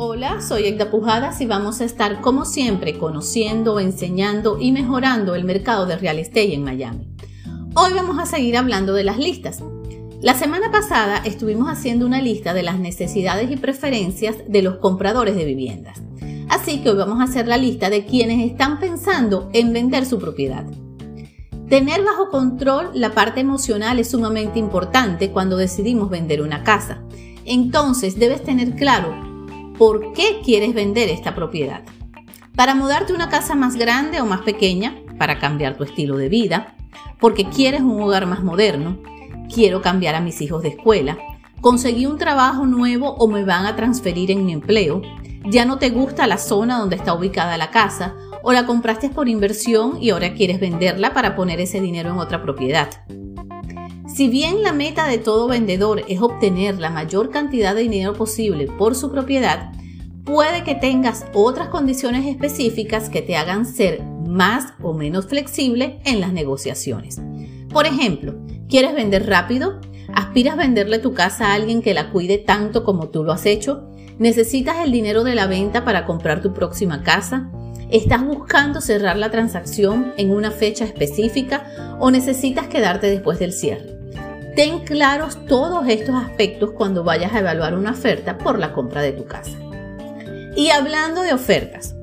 Hola, soy Egda Pujadas y vamos a estar como siempre conociendo, enseñando y mejorando el mercado de real estate en Miami. Hoy vamos a seguir hablando de las listas. La semana pasada estuvimos haciendo una lista de las necesidades y preferencias de los compradores de viviendas. Así que hoy vamos a hacer la lista de quienes están pensando en vender su propiedad. Tener bajo control la parte emocional es sumamente importante cuando decidimos vender una casa. Entonces debes tener claro por qué quieres vender esta propiedad. Para mudarte a una casa más grande o más pequeña, para cambiar tu estilo de vida, porque quieres un hogar más moderno, quiero cambiar a mis hijos de escuela, conseguí un trabajo nuevo o me van a transferir en mi empleo, ya no te gusta la zona donde está ubicada la casa o la compraste por inversión y ahora quieres venderla para poner ese dinero en otra propiedad. Si bien la meta de todo vendedor es obtener la mayor cantidad de dinero posible por su propiedad, puede que tengas otras condiciones específicas que te hagan ser más o menos flexible en las negociaciones. Por ejemplo, ¿quieres vender rápido? ¿Aspiras venderle tu casa a alguien que la cuide tanto como tú lo has hecho? ¿Necesitas el dinero de la venta para comprar tu próxima casa? ¿Estás buscando cerrar la transacción en una fecha específica o necesitas quedarte después del cierre? Ten claros todos estos aspectos cuando vayas a evaluar una oferta por la compra de tu casa. Y hablando de ofertas,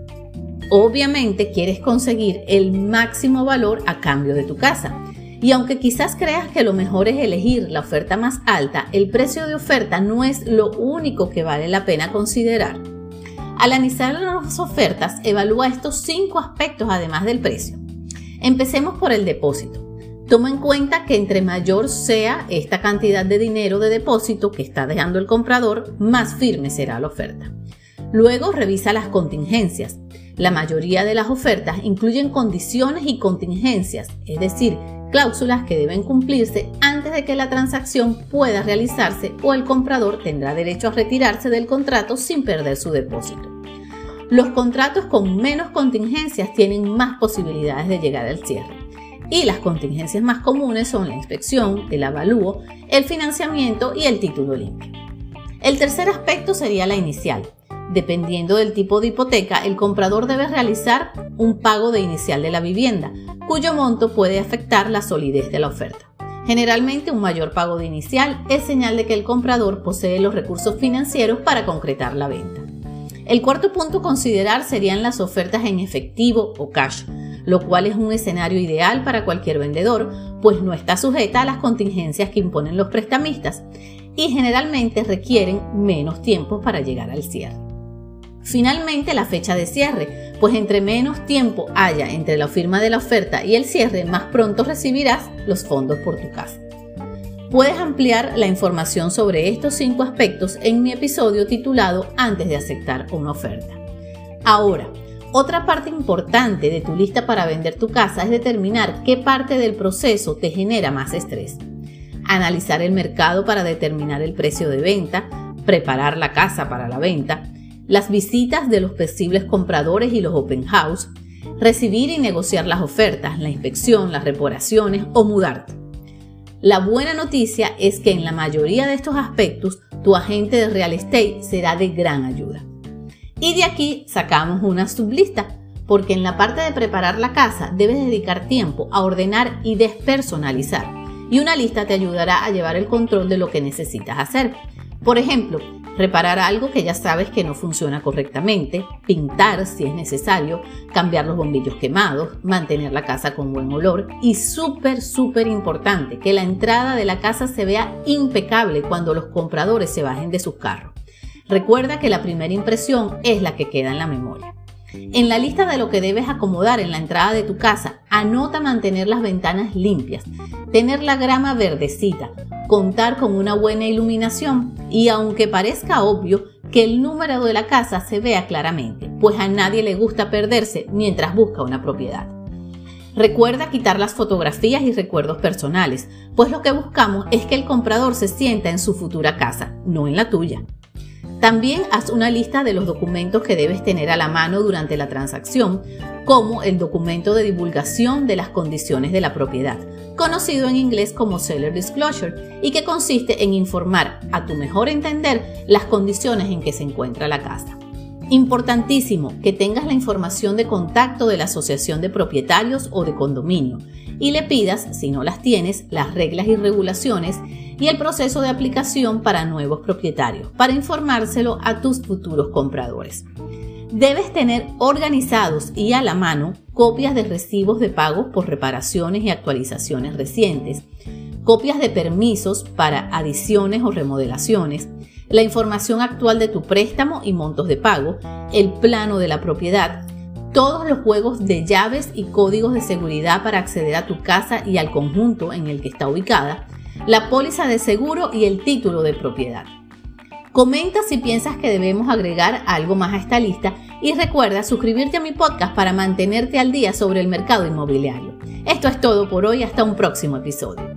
obviamente quieres conseguir el máximo valor a cambio de tu casa. Y aunque quizás creas que lo mejor es elegir la oferta más alta, el precio de oferta no es lo único que vale la pena considerar. Al analizar las ofertas, evalúa estos cinco aspectos además del precio. Empecemos por el depósito. Toma en cuenta que entre mayor sea esta cantidad de dinero de depósito que está dejando el comprador, más firme será la oferta. Luego revisa las contingencias. La mayoría de las ofertas incluyen condiciones y contingencias, es decir, cláusulas que deben cumplirse antes de que la transacción pueda realizarse o el comprador tendrá derecho a retirarse del contrato sin perder su depósito. Los contratos con menos contingencias tienen más posibilidades de llegar al cierre. Y las contingencias más comunes son la inspección, el avalúo, el financiamiento y el título limpio. El tercer aspecto sería la inicial. Dependiendo del tipo de hipoteca, el comprador debe realizar un pago de inicial de la vivienda, cuyo monto puede afectar la solidez de la oferta. Generalmente un mayor pago de inicial es señal de que el comprador posee los recursos financieros para concretar la venta. El cuarto punto a considerar serían las ofertas en efectivo o cash, lo cual es un escenario ideal para cualquier vendedor, pues no está sujeta a las contingencias que imponen los prestamistas y generalmente requieren menos tiempo para llegar al cierre. Finalmente, la fecha de cierre, pues entre menos tiempo haya entre la firma de la oferta y el cierre, más pronto recibirás los fondos por tu casa. Puedes ampliar la información sobre estos cinco aspectos en mi episodio titulado Antes de aceptar una oferta. Ahora, otra parte importante de tu lista para vender tu casa es determinar qué parte del proceso te genera más estrés. Analizar el mercado para determinar el precio de venta, preparar la casa para la venta, las visitas de los posibles compradores y los open house, recibir y negociar las ofertas, la inspección, las reparaciones o mudarte. La buena noticia es que en la mayoría de estos aspectos tu agente de real estate será de gran ayuda. Y de aquí sacamos una sublista, porque en la parte de preparar la casa debes dedicar tiempo a ordenar y despersonalizar, y una lista te ayudará a llevar el control de lo que necesitas hacer. Por ejemplo, reparar algo que ya sabes que no funciona correctamente, pintar si es necesario, cambiar los bombillos quemados, mantener la casa con buen olor y súper, súper importante, que la entrada de la casa se vea impecable cuando los compradores se bajen de sus carros. Recuerda que la primera impresión es la que queda en la memoria. En la lista de lo que debes acomodar en la entrada de tu casa, anota mantener las ventanas limpias, tener la grama verdecita, contar con una buena iluminación y aunque parezca obvio, que el número de la casa se vea claramente, pues a nadie le gusta perderse mientras busca una propiedad. Recuerda quitar las fotografías y recuerdos personales, pues lo que buscamos es que el comprador se sienta en su futura casa, no en la tuya. También haz una lista de los documentos que debes tener a la mano durante la transacción, como el documento de divulgación de las condiciones de la propiedad, conocido en inglés como Seller Disclosure, y que consiste en informar a tu mejor entender las condiciones en que se encuentra la casa. Importantísimo que tengas la información de contacto de la asociación de propietarios o de condominio y le pidas, si no las tienes, las reglas y regulaciones y el proceso de aplicación para nuevos propietarios, para informárselo a tus futuros compradores. Debes tener organizados y a la mano copias de recibos de pagos por reparaciones y actualizaciones recientes, copias de permisos para adiciones o remodelaciones, la información actual de tu préstamo y montos de pago, el plano de la propiedad, todos los juegos de llaves y códigos de seguridad para acceder a tu casa y al conjunto en el que está ubicada, la póliza de seguro y el título de propiedad. Comenta si piensas que debemos agregar algo más a esta lista y recuerda suscribirte a mi podcast para mantenerte al día sobre el mercado inmobiliario. Esto es todo por hoy, hasta un próximo episodio.